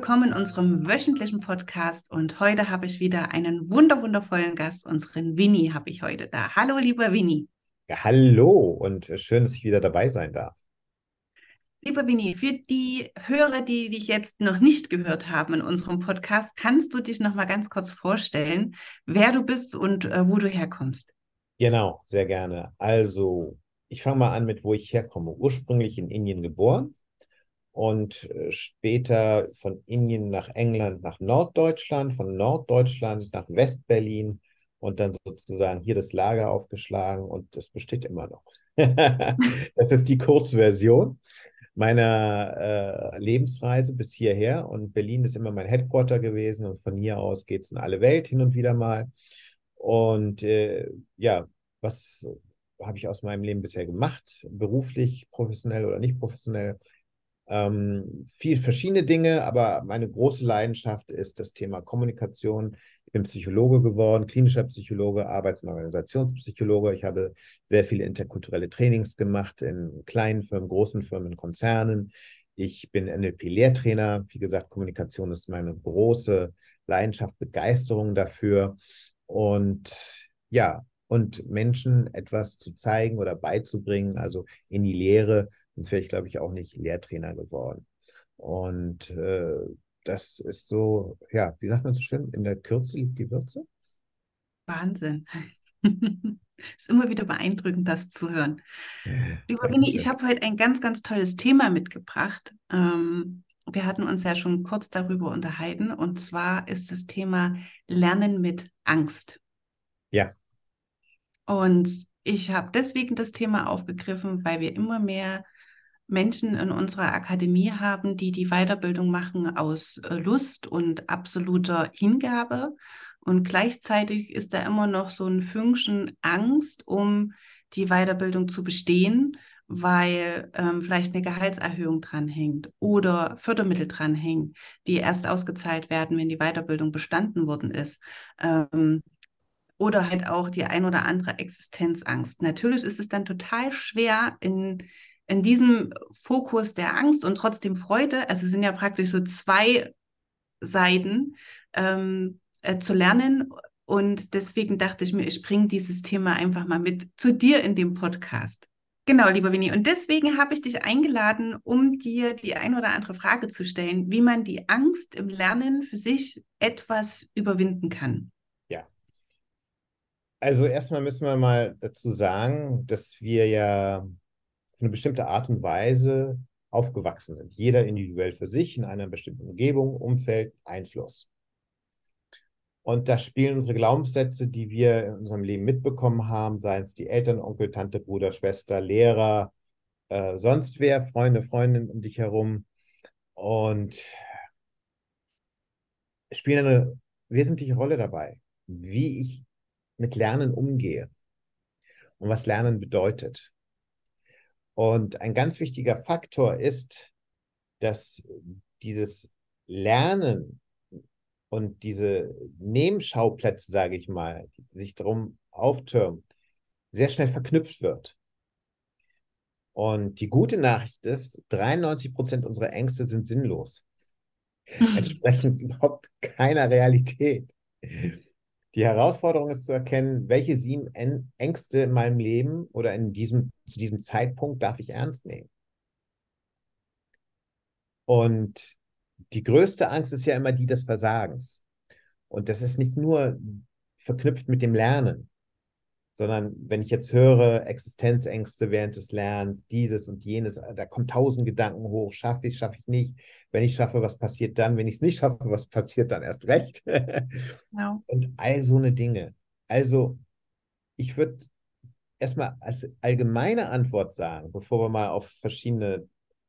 willkommen in unserem wöchentlichen Podcast und heute habe ich wieder einen wunder wundervollen Gast, unseren Winnie habe ich heute da. Hallo, lieber Winnie. Ja, hallo und schön, dass ich wieder dabei sein darf. Lieber Winnie, für die Hörer, die dich jetzt noch nicht gehört haben in unserem Podcast, kannst du dich noch mal ganz kurz vorstellen, wer du bist und äh, wo du herkommst? Genau, sehr gerne. Also, ich fange mal an mit, wo ich herkomme. Ursprünglich in Indien geboren, und äh, später von Indien nach England, nach Norddeutschland, von Norddeutschland nach Westberlin und dann sozusagen hier das Lager aufgeschlagen und das besteht immer noch. das ist die Kurzversion meiner äh, Lebensreise bis hierher und Berlin ist immer mein Headquarter gewesen und von hier aus geht es in alle Welt hin und wieder mal. Und äh, ja, was habe ich aus meinem Leben bisher gemacht, beruflich, professionell oder nicht professionell? Ähm, viel verschiedene Dinge, aber meine große Leidenschaft ist das Thema Kommunikation. Ich bin Psychologe geworden, klinischer Psychologe, Arbeits- und Organisationspsychologe. Ich habe sehr viele interkulturelle Trainings gemacht in kleinen Firmen, großen Firmen, Konzernen. Ich bin NLP-Lehrtrainer. Wie gesagt, Kommunikation ist meine große Leidenschaft, Begeisterung dafür. Und ja, und Menschen etwas zu zeigen oder beizubringen, also in die Lehre, Sonst wäre ich, glaube ich, auch nicht Lehrtrainer geworden. Und äh, das ist so, ja, wie sagt man so schön, in der Kürze liegt die Würze. Wahnsinn. ist immer wieder beeindruckend, das zu hören. Lieber Winnie, ich habe heute ein ganz, ganz tolles Thema mitgebracht. Ähm, wir hatten uns ja schon kurz darüber unterhalten. Und zwar ist das Thema Lernen mit Angst. Ja. Und ich habe deswegen das Thema aufgegriffen, weil wir immer mehr Menschen in unserer Akademie haben, die die Weiterbildung machen aus äh, Lust und absoluter Hingabe. Und gleichzeitig ist da immer noch so ein Fünkchen Angst, um die Weiterbildung zu bestehen, weil ähm, vielleicht eine Gehaltserhöhung dranhängt oder Fördermittel dranhängen, die erst ausgezahlt werden, wenn die Weiterbildung bestanden worden ist. Ähm, oder halt auch die ein oder andere Existenzangst. Natürlich ist es dann total schwer, in in diesem Fokus der Angst und trotzdem Freude, also es sind ja praktisch so zwei Seiten, ähm, äh, zu lernen. Und deswegen dachte ich mir, ich bringe dieses Thema einfach mal mit zu dir in dem Podcast. Genau, lieber Winnie. Und deswegen habe ich dich eingeladen, um dir die ein oder andere Frage zu stellen, wie man die Angst im Lernen für sich etwas überwinden kann. Ja. Also erstmal müssen wir mal dazu sagen, dass wir ja auf eine bestimmte Art und Weise aufgewachsen sind. Jeder individuell für sich in einer bestimmten Umgebung, Umfeld, Einfluss. Und da spielen unsere Glaubenssätze, die wir in unserem Leben mitbekommen haben, seien es die Eltern, Onkel, Tante, Bruder, Schwester, Lehrer, äh, sonst wer, Freunde, Freundinnen um dich herum. Und spielen eine wesentliche Rolle dabei, wie ich mit Lernen umgehe und was Lernen bedeutet. Und ein ganz wichtiger Faktor ist, dass dieses Lernen und diese Nebenschauplätze, sage ich mal, die sich darum auftürmen, sehr schnell verknüpft wird. Und die gute Nachricht ist, 93 Prozent unserer Ängste sind sinnlos. Entsprechen überhaupt keiner Realität. Die Herausforderung ist zu erkennen, welche sieben Ängste in meinem Leben oder in diesem, zu diesem Zeitpunkt darf ich ernst nehmen. Und die größte Angst ist ja immer die des Versagens. Und das ist nicht nur verknüpft mit dem Lernen, sondern wenn ich jetzt höre, Existenzängste während des Lernens, dieses und jenes, da kommen tausend Gedanken hoch, schaffe ich, schaffe ich nicht. Wenn ich schaffe, was passiert dann? Wenn ich es nicht schaffe, was passiert dann erst recht? Genau. Und all so eine Dinge. Also, ich würde erstmal als allgemeine Antwort sagen, bevor wir mal auf verschiedene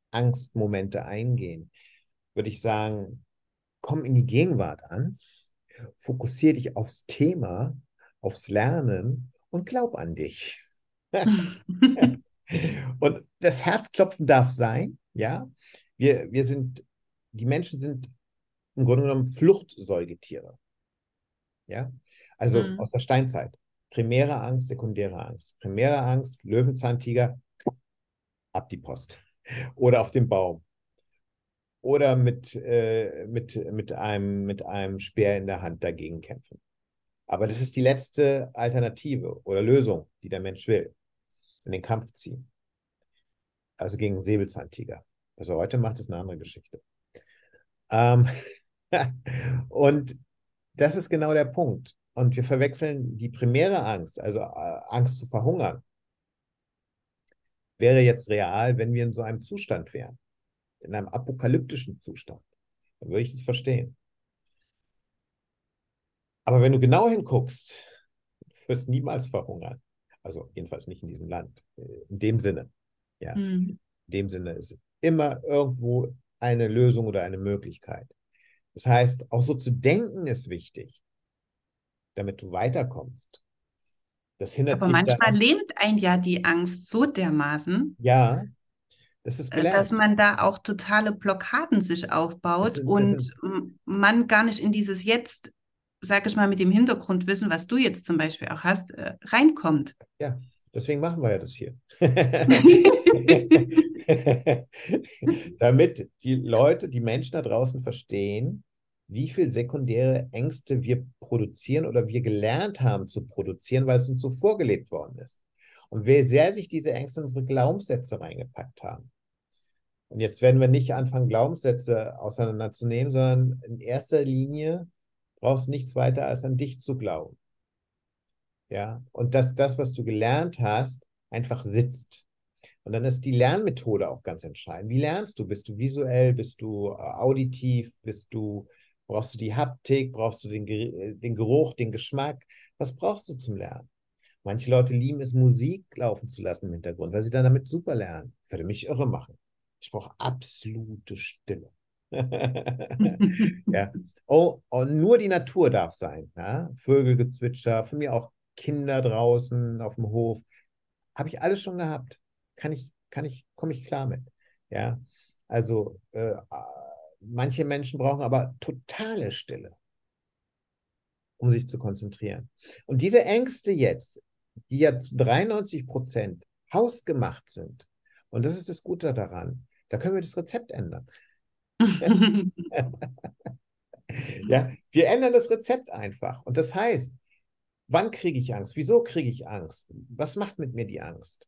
Angstmomente eingehen, würde ich sagen, komm in die Gegenwart an, fokussiere dich aufs Thema, aufs Lernen und glaub an dich. und das Herzklopfen darf sein, ja. Wir, wir sind, die Menschen sind im Grunde genommen Fluchtsäugetiere. Ja, also mhm. aus der Steinzeit. Primäre Angst, sekundäre Angst. Primäre Angst, Löwenzahntiger, ab die Post. Oder auf dem Baum. oder mit, äh, mit, mit, einem, mit einem Speer in der Hand dagegen kämpfen. Aber das ist die letzte Alternative oder Lösung, die der Mensch will. In den Kampf ziehen. Also gegen Säbelzahntiger. Was er heute macht, ist eine andere Geschichte. Ähm und das ist genau der Punkt. Und wir verwechseln die primäre Angst, also äh, Angst zu verhungern, wäre jetzt real, wenn wir in so einem Zustand wären, in einem apokalyptischen Zustand. Dann würde ich das verstehen. Aber wenn du genau hinguckst, du wirst niemals verhungern. Also jedenfalls nicht in diesem Land. In dem Sinne. Ja. Mhm. In dem Sinne ist immer irgendwo eine Lösung oder eine Möglichkeit. Das heißt, auch so zu denken ist wichtig, damit du weiterkommst. Das hindert Aber manchmal lähmt ein ja die Angst so dermaßen. Ja, das ist äh, gelernt. Dass man da auch totale Blockaden sich aufbaut sind, und man gar nicht in dieses Jetzt, sag ich mal, mit dem Hintergrundwissen, was du jetzt zum Beispiel auch hast, äh, reinkommt. Ja, deswegen machen wir ja das hier. Damit die Leute, die Menschen da draußen verstehen, wie viel sekundäre Ängste wir produzieren oder wir gelernt haben zu produzieren, weil es uns so vorgelebt worden ist. Und wie sehr sich diese Ängste in unsere Glaubenssätze reingepackt haben. Und jetzt werden wir nicht anfangen, Glaubenssätze auseinanderzunehmen, sondern in erster Linie brauchst nichts weiter als an dich zu glauben. Ja, und dass das, was du gelernt hast, einfach sitzt. Und dann ist die Lernmethode auch ganz entscheidend. Wie lernst du? Bist du visuell? Bist du äh, auditiv? Bist du Brauchst du die Haptik? Brauchst du den, äh, den Geruch, den Geschmack? Was brauchst du zum Lernen? Manche Leute lieben es, Musik laufen zu lassen im Hintergrund, weil sie dann damit super lernen. Das würde mich irre machen. Ich brauche absolute Stille. ja. Oh, und nur die Natur darf sein. Ja? Vögelgezwitscher, von mir auch Kinder draußen auf dem Hof. Habe ich alles schon gehabt. Kann ich, kann ich, komme ich klar mit. Ja. Also äh, Manche Menschen brauchen aber totale Stille, um sich zu konzentrieren. Und diese Ängste jetzt, die ja zu 93 Prozent hausgemacht sind, und das ist das Gute daran, da können wir das Rezept ändern. ja, wir ändern das Rezept einfach. Und das heißt, wann kriege ich Angst? Wieso kriege ich Angst? Was macht mit mir die Angst?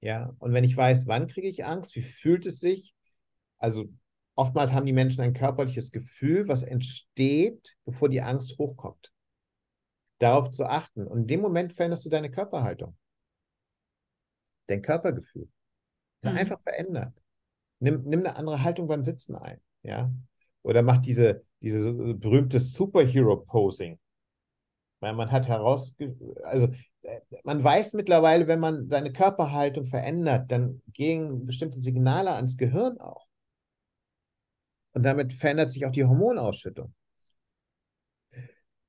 Ja, und wenn ich weiß, wann kriege ich Angst, wie fühlt es sich? Also Oftmals haben die Menschen ein körperliches Gefühl, was entsteht, bevor die Angst hochkommt. Darauf zu achten. Und in dem Moment veränderst du deine Körperhaltung. Dein Körpergefühl. Mhm. Einfach verändert. Nimm, nimm eine andere Haltung beim Sitzen ein. Ja? Oder mach diese, diese berühmte Superhero-Posing. Man hat heraus, also äh, man weiß mittlerweile, wenn man seine Körperhaltung verändert, dann gehen bestimmte Signale ans Gehirn auch. Und damit verändert sich auch die Hormonausschüttung.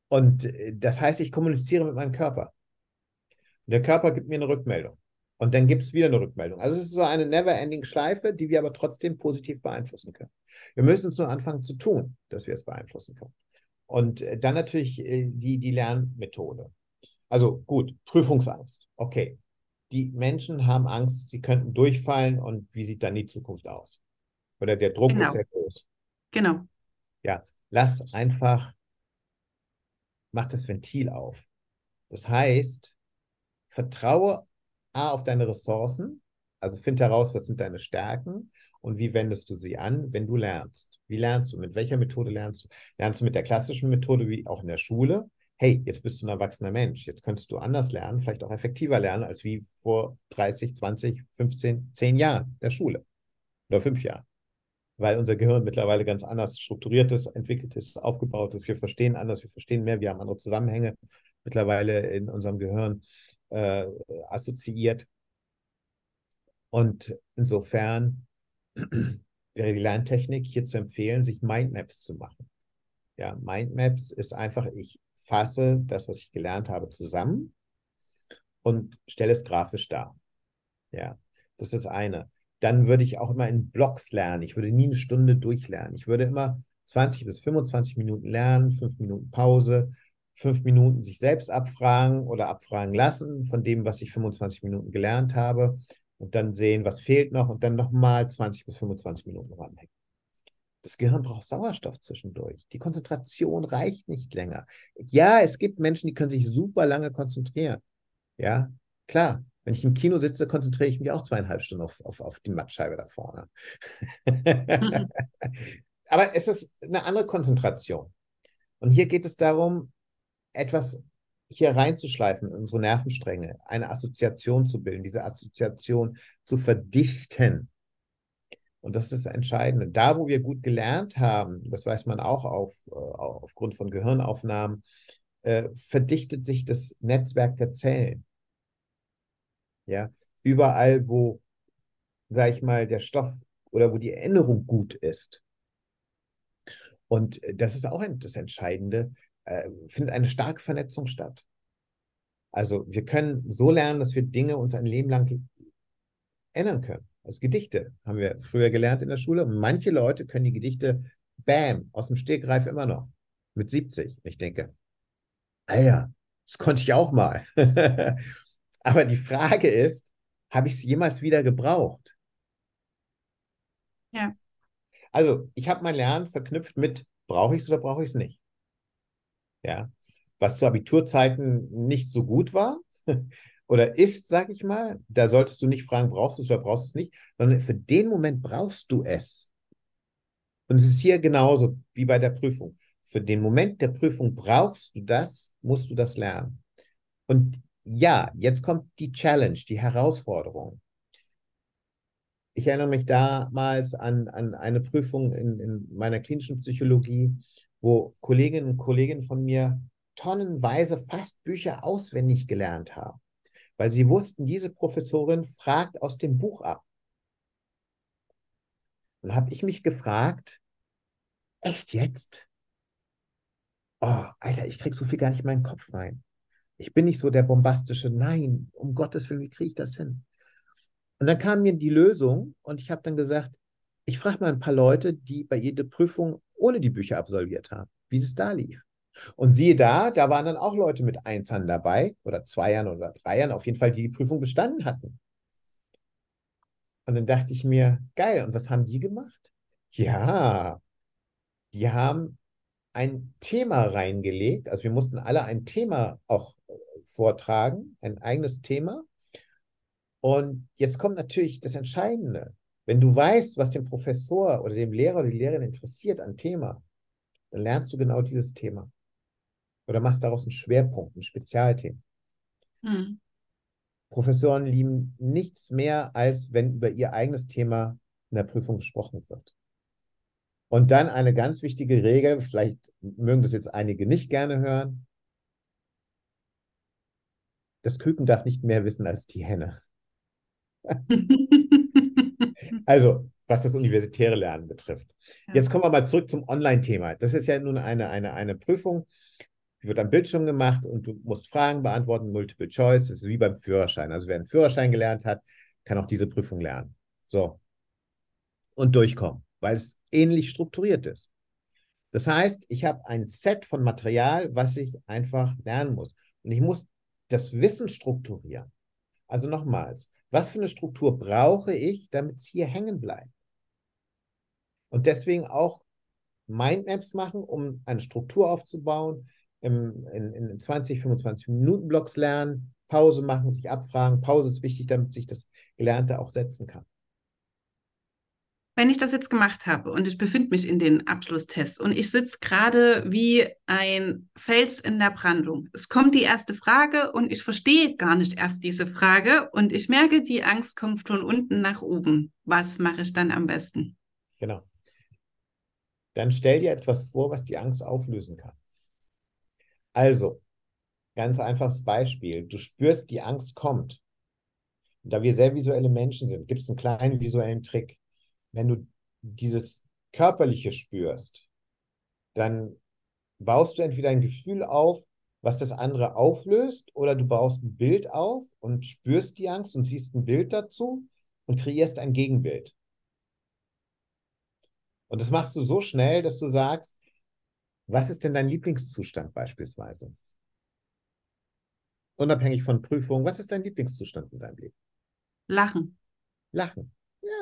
Und äh, das heißt, ich kommuniziere mit meinem Körper. Und der Körper gibt mir eine Rückmeldung. Und dann gibt es wieder eine Rückmeldung. Also es ist so eine never-ending Schleife, die wir aber trotzdem positiv beeinflussen können. Wir müssen es nur anfangen zu tun, dass wir es beeinflussen können. Und äh, dann natürlich äh, die, die Lernmethode. Also gut, Prüfungsangst. Okay. Die Menschen haben Angst, sie könnten durchfallen und wie sieht dann die Zukunft aus? Oder der Druck genau. ist sehr groß. Genau. Ja, lass einfach, mach das Ventil auf. Das heißt, vertraue A auf deine Ressourcen, also find heraus, was sind deine Stärken und wie wendest du sie an, wenn du lernst. Wie lernst du? Mit welcher Methode lernst du? Lernst du mit der klassischen Methode wie auch in der Schule? Hey, jetzt bist du ein erwachsener Mensch. Jetzt könntest du anders lernen, vielleicht auch effektiver lernen als wie vor 30, 20, 15, 10 Jahren der Schule oder fünf Jahren weil unser Gehirn mittlerweile ganz anders strukturiert ist, entwickelt ist, aufgebaut ist. Wir verstehen anders, wir verstehen mehr, wir haben andere Zusammenhänge mittlerweile in unserem Gehirn äh, assoziiert. Und insofern wäre die Lerntechnik hier zu empfehlen, sich Mindmaps zu machen. Ja, Mindmaps ist einfach, ich fasse das, was ich gelernt habe, zusammen und stelle es grafisch dar. Ja, das ist eine dann würde ich auch immer in Blocks lernen. Ich würde nie eine Stunde durchlernen. Ich würde immer 20 bis 25 Minuten lernen, fünf Minuten Pause, fünf Minuten sich selbst abfragen oder abfragen lassen von dem, was ich 25 Minuten gelernt habe und dann sehen, was fehlt noch und dann nochmal 20 bis 25 Minuten ranhängen. Das Gehirn braucht Sauerstoff zwischendurch. Die Konzentration reicht nicht länger. Ja, es gibt Menschen, die können sich super lange konzentrieren. Ja, klar. Wenn ich im Kino sitze, konzentriere ich mich auch zweieinhalb Stunden auf, auf, auf die Mattscheibe da vorne. Mhm. Aber es ist eine andere Konzentration. Und hier geht es darum, etwas hier reinzuschleifen in unsere Nervenstränge, eine Assoziation zu bilden, diese Assoziation zu verdichten. Und das ist das Entscheidende. Da, wo wir gut gelernt haben, das weiß man auch auf, äh, aufgrund von Gehirnaufnahmen, äh, verdichtet sich das Netzwerk der Zellen. Ja, überall, wo, sage ich mal, der Stoff oder wo die Erinnerung gut ist. Und äh, das ist auch das Entscheidende, äh, findet eine starke Vernetzung statt. Also wir können so lernen, dass wir Dinge uns ein Leben lang ändern können. Also Gedichte haben wir früher gelernt in der Schule und manche Leute können die Gedichte, bam, aus dem Stegreif immer noch. Mit 70. Ich denke, Alter, das konnte ich auch mal. Aber die Frage ist, habe ich es jemals wieder gebraucht? Ja. Also, ich habe mein Lernen verknüpft mit, brauche ich es oder brauche ich es nicht? Ja. Was zu Abiturzeiten nicht so gut war oder ist, sag ich mal, da solltest du nicht fragen, brauchst du es oder brauchst du es nicht, sondern für den Moment brauchst du es. Und es ist hier genauso wie bei der Prüfung. Für den Moment der Prüfung brauchst du das, musst du das lernen. Und ja, jetzt kommt die Challenge, die Herausforderung. Ich erinnere mich damals an, an eine Prüfung in, in meiner klinischen Psychologie, wo Kolleginnen und Kollegen von mir tonnenweise fast Bücher auswendig gelernt haben, weil sie wussten, diese Professorin fragt aus dem Buch ab. Dann habe ich mich gefragt, echt jetzt? Oh, Alter, ich kriege so viel gar nicht in meinen Kopf rein. Ich bin nicht so der bombastische, nein, um Gottes Willen, wie kriege ich das hin? Und dann kam mir die Lösung und ich habe dann gesagt, ich frage mal ein paar Leute, die bei jeder Prüfung ohne die Bücher absolviert haben, wie es da lief. Und siehe da, da waren dann auch Leute mit Einzern dabei oder Zweiern oder Dreiern, auf jeden Fall, die die Prüfung bestanden hatten. Und dann dachte ich mir, geil, und was haben die gemacht? Ja, die haben ein Thema reingelegt. Also wir mussten alle ein Thema auch äh, vortragen, ein eigenes Thema. Und jetzt kommt natürlich das Entscheidende. Wenn du weißt, was dem Professor oder dem Lehrer oder die Lehrerin interessiert an Thema, dann lernst du genau dieses Thema. Oder machst daraus einen Schwerpunkt, ein Spezialthema. Hm. Professoren lieben nichts mehr, als wenn über ihr eigenes Thema in der Prüfung gesprochen wird. Und dann eine ganz wichtige Regel, vielleicht mögen das jetzt einige nicht gerne hören. Das Küken darf nicht mehr wissen als die Henne. also, was das universitäre Lernen betrifft. Ja. Jetzt kommen wir mal zurück zum Online-Thema. Das ist ja nun eine, eine, eine Prüfung, die wird am Bildschirm gemacht und du musst Fragen beantworten, Multiple Choice. Das ist wie beim Führerschein. Also wer einen Führerschein gelernt hat, kann auch diese Prüfung lernen. So. Und durchkommen, weil es ähnlich strukturiert ist. Das heißt, ich habe ein Set von Material, was ich einfach lernen muss. Und ich muss das Wissen strukturieren. Also nochmals, was für eine Struktur brauche ich, damit es hier hängen bleibt? Und deswegen auch Mindmaps machen, um eine Struktur aufzubauen, im, in, in 20, 25 Minuten Blocks lernen, Pause machen, sich abfragen. Pause ist wichtig, damit sich das Gelernte auch setzen kann. Wenn ich das jetzt gemacht habe und ich befinde mich in den Abschlusstests und ich sitze gerade wie ein Fels in der Brandung. Es kommt die erste Frage und ich verstehe gar nicht erst diese Frage und ich merke, die Angst kommt von unten nach oben. Was mache ich dann am besten? Genau. Dann stell dir etwas vor, was die Angst auflösen kann. Also, ganz einfaches Beispiel. Du spürst, die Angst kommt. Und da wir sehr visuelle Menschen sind, gibt es einen kleinen visuellen Trick. Wenn du dieses Körperliche spürst, dann baust du entweder ein Gefühl auf, was das andere auflöst, oder du baust ein Bild auf und spürst die Angst und siehst ein Bild dazu und kreierst ein Gegenbild. Und das machst du so schnell, dass du sagst, was ist denn dein Lieblingszustand beispielsweise? Unabhängig von Prüfungen, was ist dein Lieblingszustand in deinem Leben? Lachen. Lachen.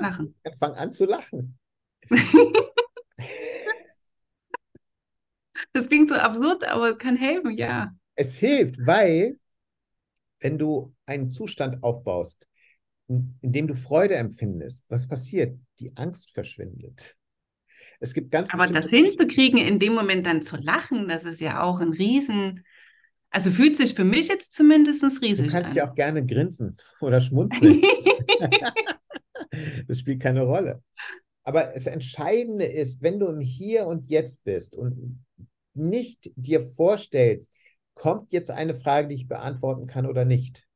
Lachen. Dann fang an zu lachen. Das klingt so absurd, aber kann helfen, ja. Es hilft, weil wenn du einen Zustand aufbaust, in, in dem du Freude empfindest, was passiert? Die Angst verschwindet. Es gibt ganz Aber das hinzukriegen, in dem Moment dann zu lachen, das ist ja auch ein Riesen. Also fühlt sich für mich jetzt zumindest riesig an. Du kannst an. ja auch gerne grinsen oder schmunzeln. das spielt keine Rolle. Aber das Entscheidende ist, wenn du im Hier und Jetzt bist und nicht dir vorstellst, kommt jetzt eine Frage, die ich beantworten kann oder nicht.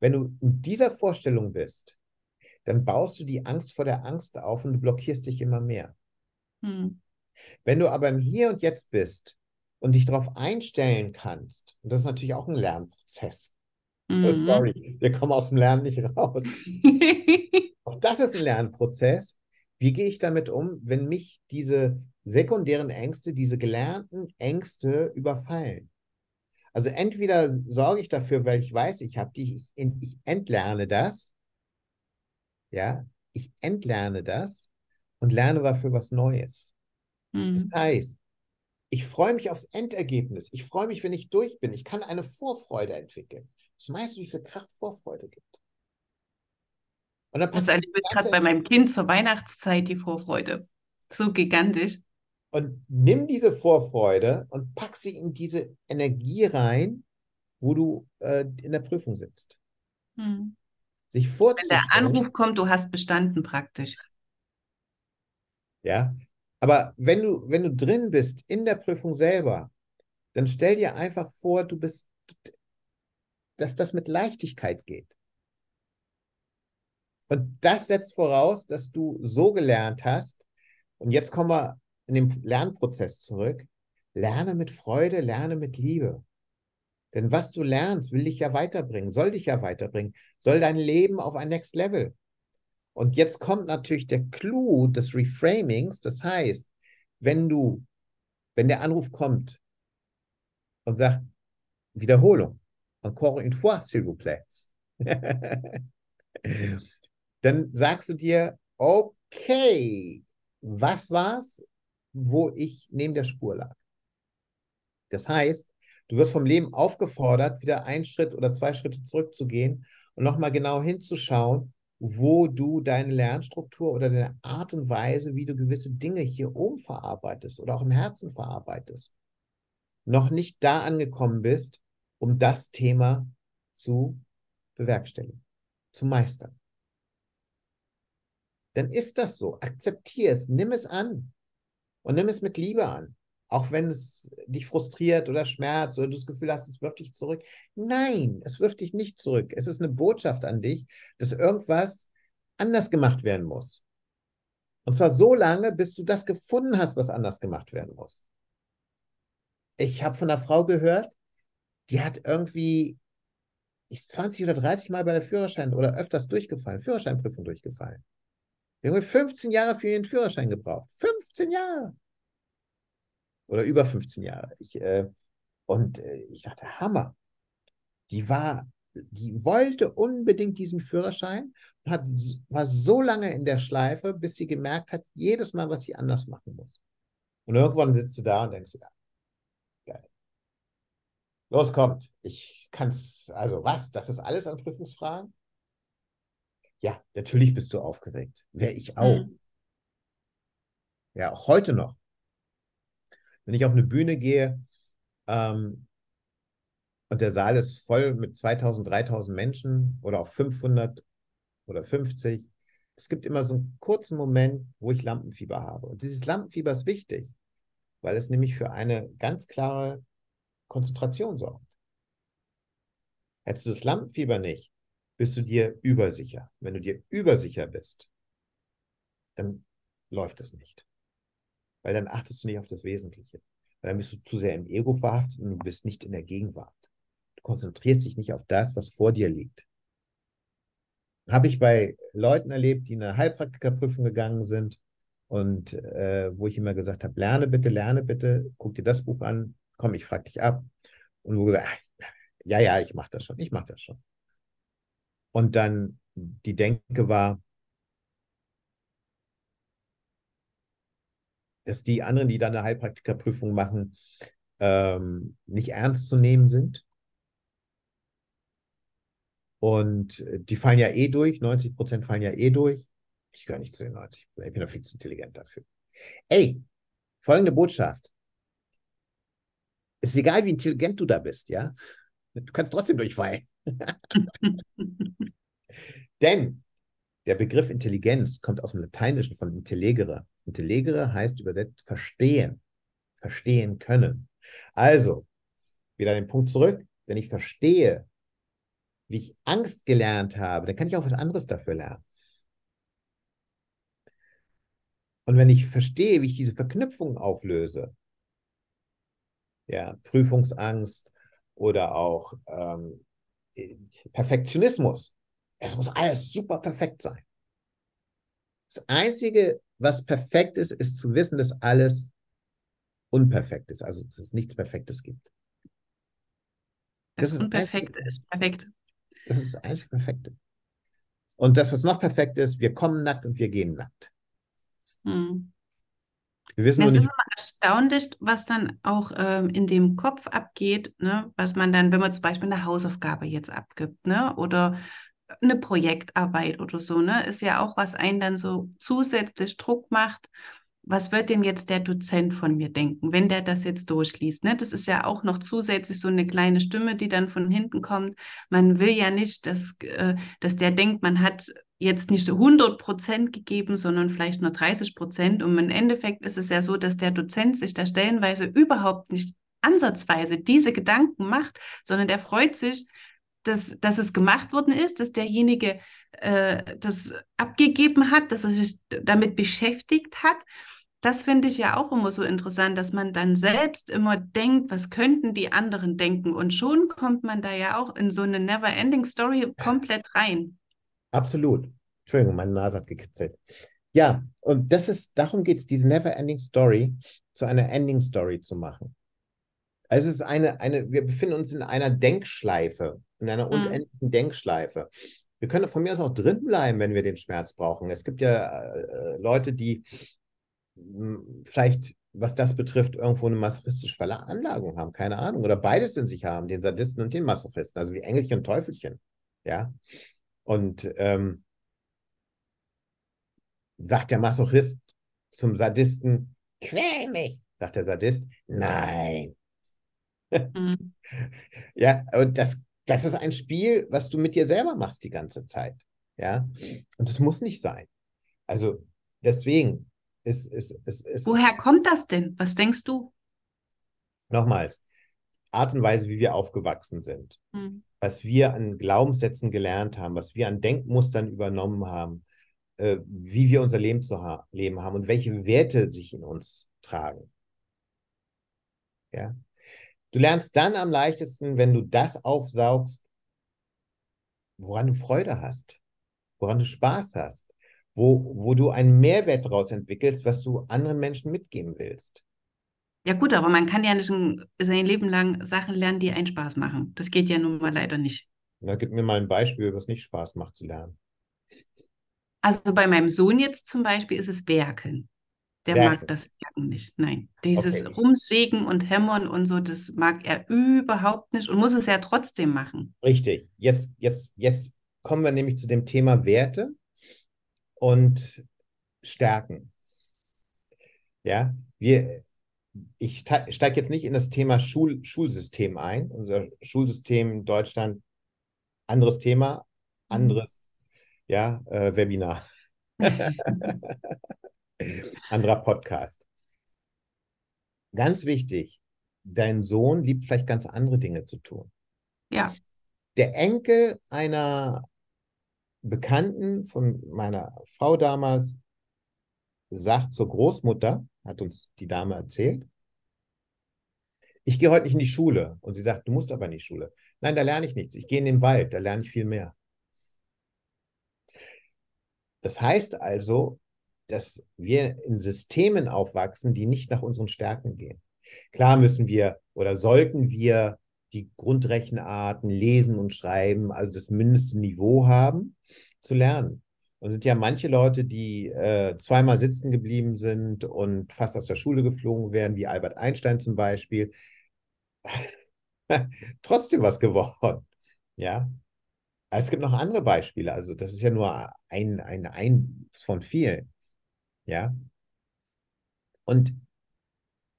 Wenn du in dieser Vorstellung bist, dann baust du die Angst vor der Angst auf und du blockierst dich immer mehr. Hm. Wenn du aber im Hier und Jetzt bist und dich darauf einstellen kannst, und das ist natürlich auch ein Lernprozess. Mhm. Oh, sorry, wir kommen aus dem Lernen nicht raus. das ist ein Lernprozess. Wie gehe ich damit um, wenn mich diese sekundären Ängste, diese gelernten Ängste überfallen? Also entweder sorge ich dafür, weil ich weiß, ich habe die, ich, ich entlerne das, ja, ich entlerne das und lerne dafür was Neues. Mhm. Das heißt, ich freue mich aufs Endergebnis. Ich freue mich, wenn ich durch bin. Ich kann eine Vorfreude entwickeln. Was meinst du, wie viel Kraft Vorfreude gibt? Und dann das erlebe ich gerade bei meinem Kind zur Weihnachtszeit die Vorfreude. So gigantisch. Und nimm diese Vorfreude und pack sie in diese Energie rein, wo du äh, in der Prüfung sitzt. Hm. Sich vorzustellen. Wenn der Anruf kommt, du hast bestanden praktisch. Ja, aber wenn du, wenn du drin bist in der Prüfung selber, dann stell dir einfach vor, du bist, dass das mit Leichtigkeit geht. Und das setzt voraus, dass du so gelernt hast. Und jetzt kommen wir in den Lernprozess zurück. Lerne mit Freude, lerne mit Liebe. Denn was du lernst, will dich ja weiterbringen, soll dich ja weiterbringen, soll dein Leben auf ein Next Level. Und jetzt kommt natürlich der Clou des Reframings. Das heißt, wenn du, wenn der Anruf kommt und sagt, Wiederholung, encore une fois, s'il vous plaît, dann sagst du dir, okay, was war's, wo ich neben der Spur lag? Das heißt, du wirst vom Leben aufgefordert, wieder einen Schritt oder zwei Schritte zurückzugehen und nochmal genau hinzuschauen, wo du deine Lernstruktur oder deine Art und Weise, wie du gewisse Dinge hier oben verarbeitest oder auch im Herzen verarbeitest, noch nicht da angekommen bist, um das Thema zu bewerkstelligen, zu meistern. Dann ist das so. Akzeptier es, nimm es an und nimm es mit Liebe an. Auch wenn es dich frustriert oder schmerzt oder du das Gefühl hast, es wirft dich zurück. Nein, es wirft dich nicht zurück. Es ist eine Botschaft an dich, dass irgendwas anders gemacht werden muss. Und zwar so lange, bis du das gefunden hast, was anders gemacht werden muss. Ich habe von einer Frau gehört, die hat irgendwie ist 20 oder 30 Mal bei der Führerschein oder öfters durchgefallen, Führerscheinprüfung durchgefallen. Wir haben 15 Jahre für ihren Führerschein gebraucht. 15 Jahre oder über 15 Jahre. Ich, äh, und äh, ich dachte, Hammer. Die war, die wollte unbedingt diesen Führerschein und hat, war so lange in der Schleife, bis sie gemerkt hat, jedes Mal, was sie anders machen muss. Und irgendwann sitzt sie da und denkst, ja, geil. Los, kommt. Ich kann es, also was? Das ist alles an Prüfungsfragen? Ja, natürlich bist du aufgeregt. Wäre ich auch. Mhm. Ja, auch heute noch. Wenn ich auf eine Bühne gehe ähm, und der Saal ist voll mit 2000, 3000 Menschen oder auch 500 oder 50, es gibt immer so einen kurzen Moment, wo ich Lampenfieber habe. Und dieses Lampenfieber ist wichtig, weil es nämlich für eine ganz klare Konzentration sorgt. Hättest du das Lampenfieber nicht, bist du dir übersicher. Wenn du dir übersicher bist, dann läuft es nicht weil dann achtest du nicht auf das Wesentliche. Weil dann bist du zu sehr im Ego verhaftet und du bist nicht in der Gegenwart. Du konzentrierst dich nicht auf das, was vor dir liegt. Habe ich bei Leuten erlebt, die in eine Heilpraktikerprüfung gegangen sind und äh, wo ich immer gesagt habe, lerne bitte, lerne bitte, guck dir das Buch an, komm, ich frage dich ab. Und wo gesagt, ach, ja, ja, ich mache das schon, ich mache das schon. Und dann die Denke war, dass die anderen, die dann eine Heilpraktikerprüfung machen, ähm, nicht ernst zu nehmen sind. Und die fallen ja eh durch, 90 Prozent fallen ja eh durch. Ich gehöre nicht zu den 90, ich bin ja viel zu intelligent dafür. Ey, folgende Botschaft. Es ist egal, wie intelligent du da bist, ja. Du kannst trotzdem durchfallen. Denn der Begriff Intelligenz kommt aus dem Lateinischen von intellegere. Intellegere heißt übersetzt verstehen, verstehen können. Also, wieder den Punkt zurück. Wenn ich verstehe, wie ich Angst gelernt habe, dann kann ich auch was anderes dafür lernen. Und wenn ich verstehe, wie ich diese Verknüpfung auflöse, ja, Prüfungsangst oder auch ähm, Perfektionismus, es muss alles super perfekt sein. Das Einzige, was perfekt ist, ist zu wissen, dass alles unperfekt ist, also dass es nichts Perfektes gibt. Das, das Unperfekte ist perfekt. Das ist das einzige Perfekte. Und das, was noch perfekt ist, wir kommen nackt und wir gehen nackt. Hm. Wir wissen es ist immer erstaunlich, was dann auch ähm, in dem Kopf abgeht, ne? was man dann, wenn man zum Beispiel eine Hausaufgabe jetzt abgibt, ne? oder eine Projektarbeit oder so, ne, ist ja auch, was einen dann so zusätzlich Druck macht. Was wird denn jetzt der Dozent von mir denken, wenn der das jetzt durchliest? Ne? Das ist ja auch noch zusätzlich so eine kleine Stimme, die dann von hinten kommt. Man will ja nicht, dass, äh, dass der denkt, man hat jetzt nicht so 100 Prozent gegeben, sondern vielleicht nur 30 Prozent. Und im Endeffekt ist es ja so, dass der Dozent sich da stellenweise überhaupt nicht ansatzweise diese Gedanken macht, sondern der freut sich, dass, dass es gemacht worden ist, dass derjenige äh, das abgegeben hat, dass er sich damit beschäftigt hat. Das finde ich ja auch immer so interessant, dass man dann selbst immer denkt, was könnten die anderen denken? Und schon kommt man da ja auch in so eine Never-Ending Story komplett rein. Absolut. Entschuldigung, meine Nase hat gekitzelt. Ja, und das ist, darum geht es, diese Never-Ending Story zu einer Ending Story zu machen. Also es ist eine, eine, wir befinden uns in einer Denkschleife in einer mhm. unendlichen Denkschleife. Wir können von mir aus auch drin bleiben, wenn wir den Schmerz brauchen. Es gibt ja äh, Leute, die mh, hm, vielleicht, was das betrifft, irgendwo eine masochistische Veranlagung haben, keine Ahnung, oder beides in sich haben, den Sadisten und den Masochisten, also wie Engelchen und Teufelchen. Ja. Und ähm, sagt der Masochist zum Sadisten, quäl mich, sagt der Sadist, nein. Mhm. ja, und das das ist ein Spiel, was du mit dir selber machst die ganze Zeit. Ja, und das muss nicht sein. Also deswegen ist es. Ist, ist, Woher kommt das denn? Was denkst du? Nochmals, Art und Weise, wie wir aufgewachsen sind, hm. Was wir an Glaubenssätzen gelernt haben, was wir an Denkmustern übernommen haben, äh, wie wir unser Leben zu ha leben haben und welche Werte sich in uns tragen. Ja, Du lernst dann am leichtesten, wenn du das aufsaugst, woran du Freude hast, woran du Spaß hast, wo, wo du einen Mehrwert daraus entwickelst, was du anderen Menschen mitgeben willst. Ja gut, aber man kann ja nicht sein Leben lang Sachen lernen, die einen Spaß machen. Das geht ja nun mal leider nicht. Na, gib mir mal ein Beispiel, was nicht Spaß macht zu lernen. Also bei meinem Sohn jetzt zum Beispiel ist es Werken. Der Werke. mag das Jacken nicht. Nein. Dieses okay. Rumsägen und Hämmern und so, das mag er überhaupt nicht und muss es ja trotzdem machen. Richtig. Jetzt, jetzt, jetzt kommen wir nämlich zu dem Thema Werte und Stärken. Ja, wir, ich steige jetzt nicht in das Thema Schul, Schulsystem ein. Unser Schulsystem in Deutschland, anderes Thema, mhm. anderes ja, äh, Webinar. Anderer Podcast. Ganz wichtig, dein Sohn liebt vielleicht ganz andere Dinge zu tun. Ja. Der Enkel einer Bekannten von meiner Frau damals sagt zur Großmutter, hat uns die Dame erzählt, ich gehe heute nicht in die Schule. Und sie sagt, du musst aber in die Schule. Nein, da lerne ich nichts. Ich gehe in den Wald, da lerne ich viel mehr. Das heißt also, dass wir in Systemen aufwachsen, die nicht nach unseren Stärken gehen. Klar müssen wir oder sollten wir die Grundrechenarten lesen und schreiben, also das mindeste Niveau haben, zu lernen. Und sind ja manche Leute, die äh, zweimal sitzen geblieben sind und fast aus der Schule geflogen wären, wie Albert Einstein zum Beispiel, trotzdem was geworden. Ja. Es gibt noch andere Beispiele. Also, das ist ja nur ein, ein, ein von vielen. Ja. Und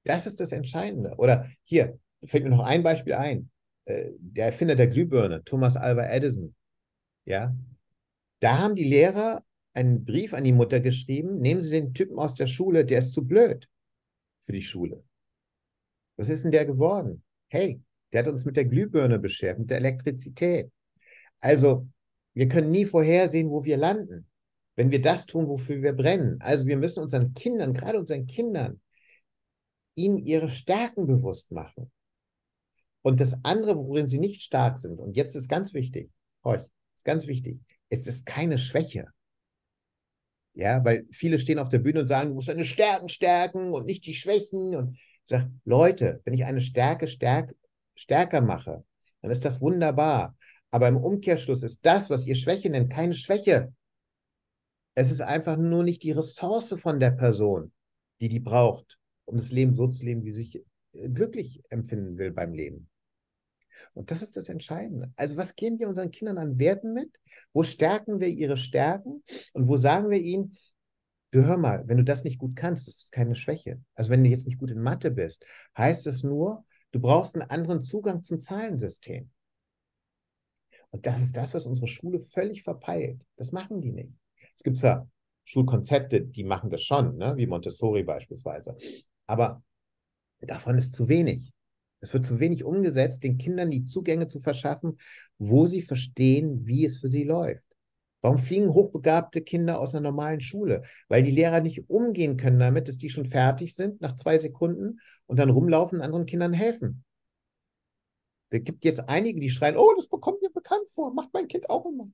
das ist das Entscheidende. Oder hier, fällt mir noch ein Beispiel ein. Äh, der Erfinder der Glühbirne, Thomas Alva Edison. Ja. Da haben die Lehrer einen Brief an die Mutter geschrieben, nehmen Sie den Typen aus der Schule, der ist zu blöd für die Schule. Was ist denn der geworden? Hey, der hat uns mit der Glühbirne beschert, mit der Elektrizität. Also, wir können nie vorhersehen, wo wir landen, wenn wir das tun, wofür wir brennen. Also, wir müssen unseren Kindern, gerade unseren Kindern, ihnen ihre Stärken bewusst machen. Und das andere, worin sie nicht stark sind, und jetzt ist ganz wichtig, euch, ist ganz wichtig, es ist keine Schwäche. Ja, weil viele stehen auf der Bühne und sagen, du musst deine Stärken stärken und nicht die Schwächen. Und ich sage, Leute, wenn ich eine Stärke stärk, stärker mache, dann ist das wunderbar. Aber im Umkehrschluss ist das, was ihr Schwäche nennt, keine Schwäche. Es ist einfach nur nicht die Ressource von der Person, die die braucht, um das Leben so zu leben, wie sie sich äh, glücklich empfinden will beim Leben. Und das ist das Entscheidende. Also was geben wir unseren Kindern an Werten mit? Wo stärken wir ihre Stärken? Und wo sagen wir ihnen, du hör mal, wenn du das nicht gut kannst, das ist keine Schwäche. Also wenn du jetzt nicht gut in Mathe bist, heißt es nur, du brauchst einen anderen Zugang zum Zahlensystem. Und das ist das, was unsere Schule völlig verpeilt. Das machen die nicht. Es gibt zwar Schulkonzepte, die machen das schon, ne? wie Montessori beispielsweise. Aber davon ist zu wenig. Es wird zu wenig umgesetzt, den Kindern die Zugänge zu verschaffen, wo sie verstehen, wie es für sie läuft. Warum fliegen hochbegabte Kinder aus einer normalen Schule? Weil die Lehrer nicht umgehen können damit, dass die schon fertig sind nach zwei Sekunden und dann rumlaufen und anderen Kindern helfen. Es gibt jetzt einige, die schreien, oh, das bekommt mir bekannt vor, macht mein Kind auch immer.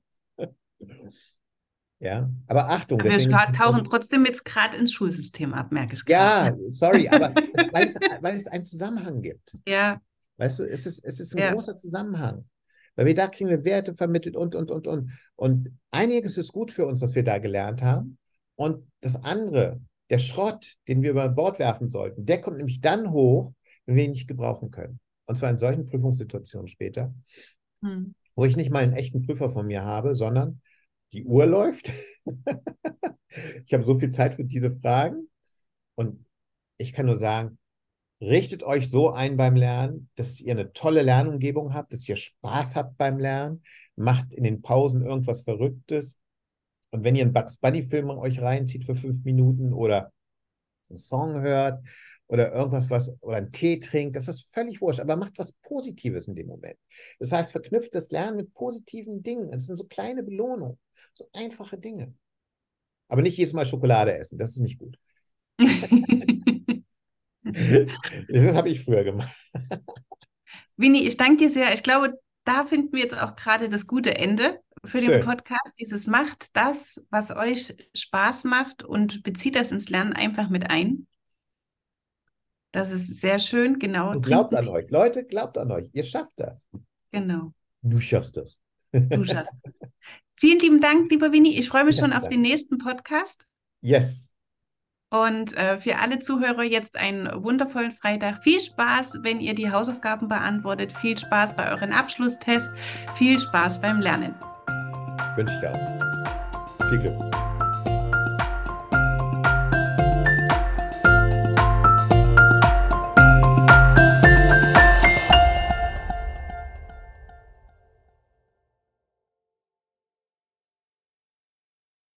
Ja, aber Achtung. Aber wir tauchen trotzdem jetzt gerade ins Schulsystem ab, merke ich. Grad. Ja, sorry, aber es, weil, es, weil es einen Zusammenhang gibt. Ja. Weißt du, es ist, es ist ein ja. großer Zusammenhang. Weil wir da kriegen wir Werte vermittelt und, und, und, und. Und einiges ist gut für uns, was wir da gelernt haben. Und das andere, der Schrott, den wir über Bord werfen sollten, der kommt nämlich dann hoch, wenn wir ihn nicht gebrauchen können. Und zwar in solchen Prüfungssituationen später, hm. wo ich nicht mal einen echten Prüfer von mir habe, sondern die Uhr läuft. ich habe so viel Zeit für diese Fragen. Und ich kann nur sagen, richtet euch so ein beim Lernen, dass ihr eine tolle Lernumgebung habt, dass ihr Spaß habt beim Lernen. Macht in den Pausen irgendwas Verrücktes. Und wenn ihr einen Bugs Bunny-Film euch reinzieht für fünf Minuten oder einen Song hört oder irgendwas, was, oder einen Tee trinkt, das ist völlig wurscht, aber macht was Positives in dem Moment. Das heißt, verknüpft das Lernen mit positiven Dingen. Das sind so kleine Belohnungen, so einfache Dinge. Aber nicht jedes Mal Schokolade essen, das ist nicht gut. das habe ich früher gemacht. Winnie, ich danke dir sehr. Ich glaube, da finden wir jetzt auch gerade das gute Ende für Schön. den Podcast. Dieses macht das, was euch Spaß macht und bezieht das ins Lernen einfach mit ein. Das ist sehr schön, genau. Und glaubt an euch. Leute, glaubt an euch. Ihr schafft das. Genau. Du schaffst das. Du schaffst das. Vielen lieben Dank, lieber Winnie. Ich freue mich schon auf den nächsten Podcast. Yes. Und äh, für alle Zuhörer jetzt einen wundervollen Freitag. Viel Spaß, wenn ihr die Hausaufgaben beantwortet. Viel Spaß bei euren Abschlusstests. Viel Spaß beim Lernen. Wünsche ich auch. Viel Glück.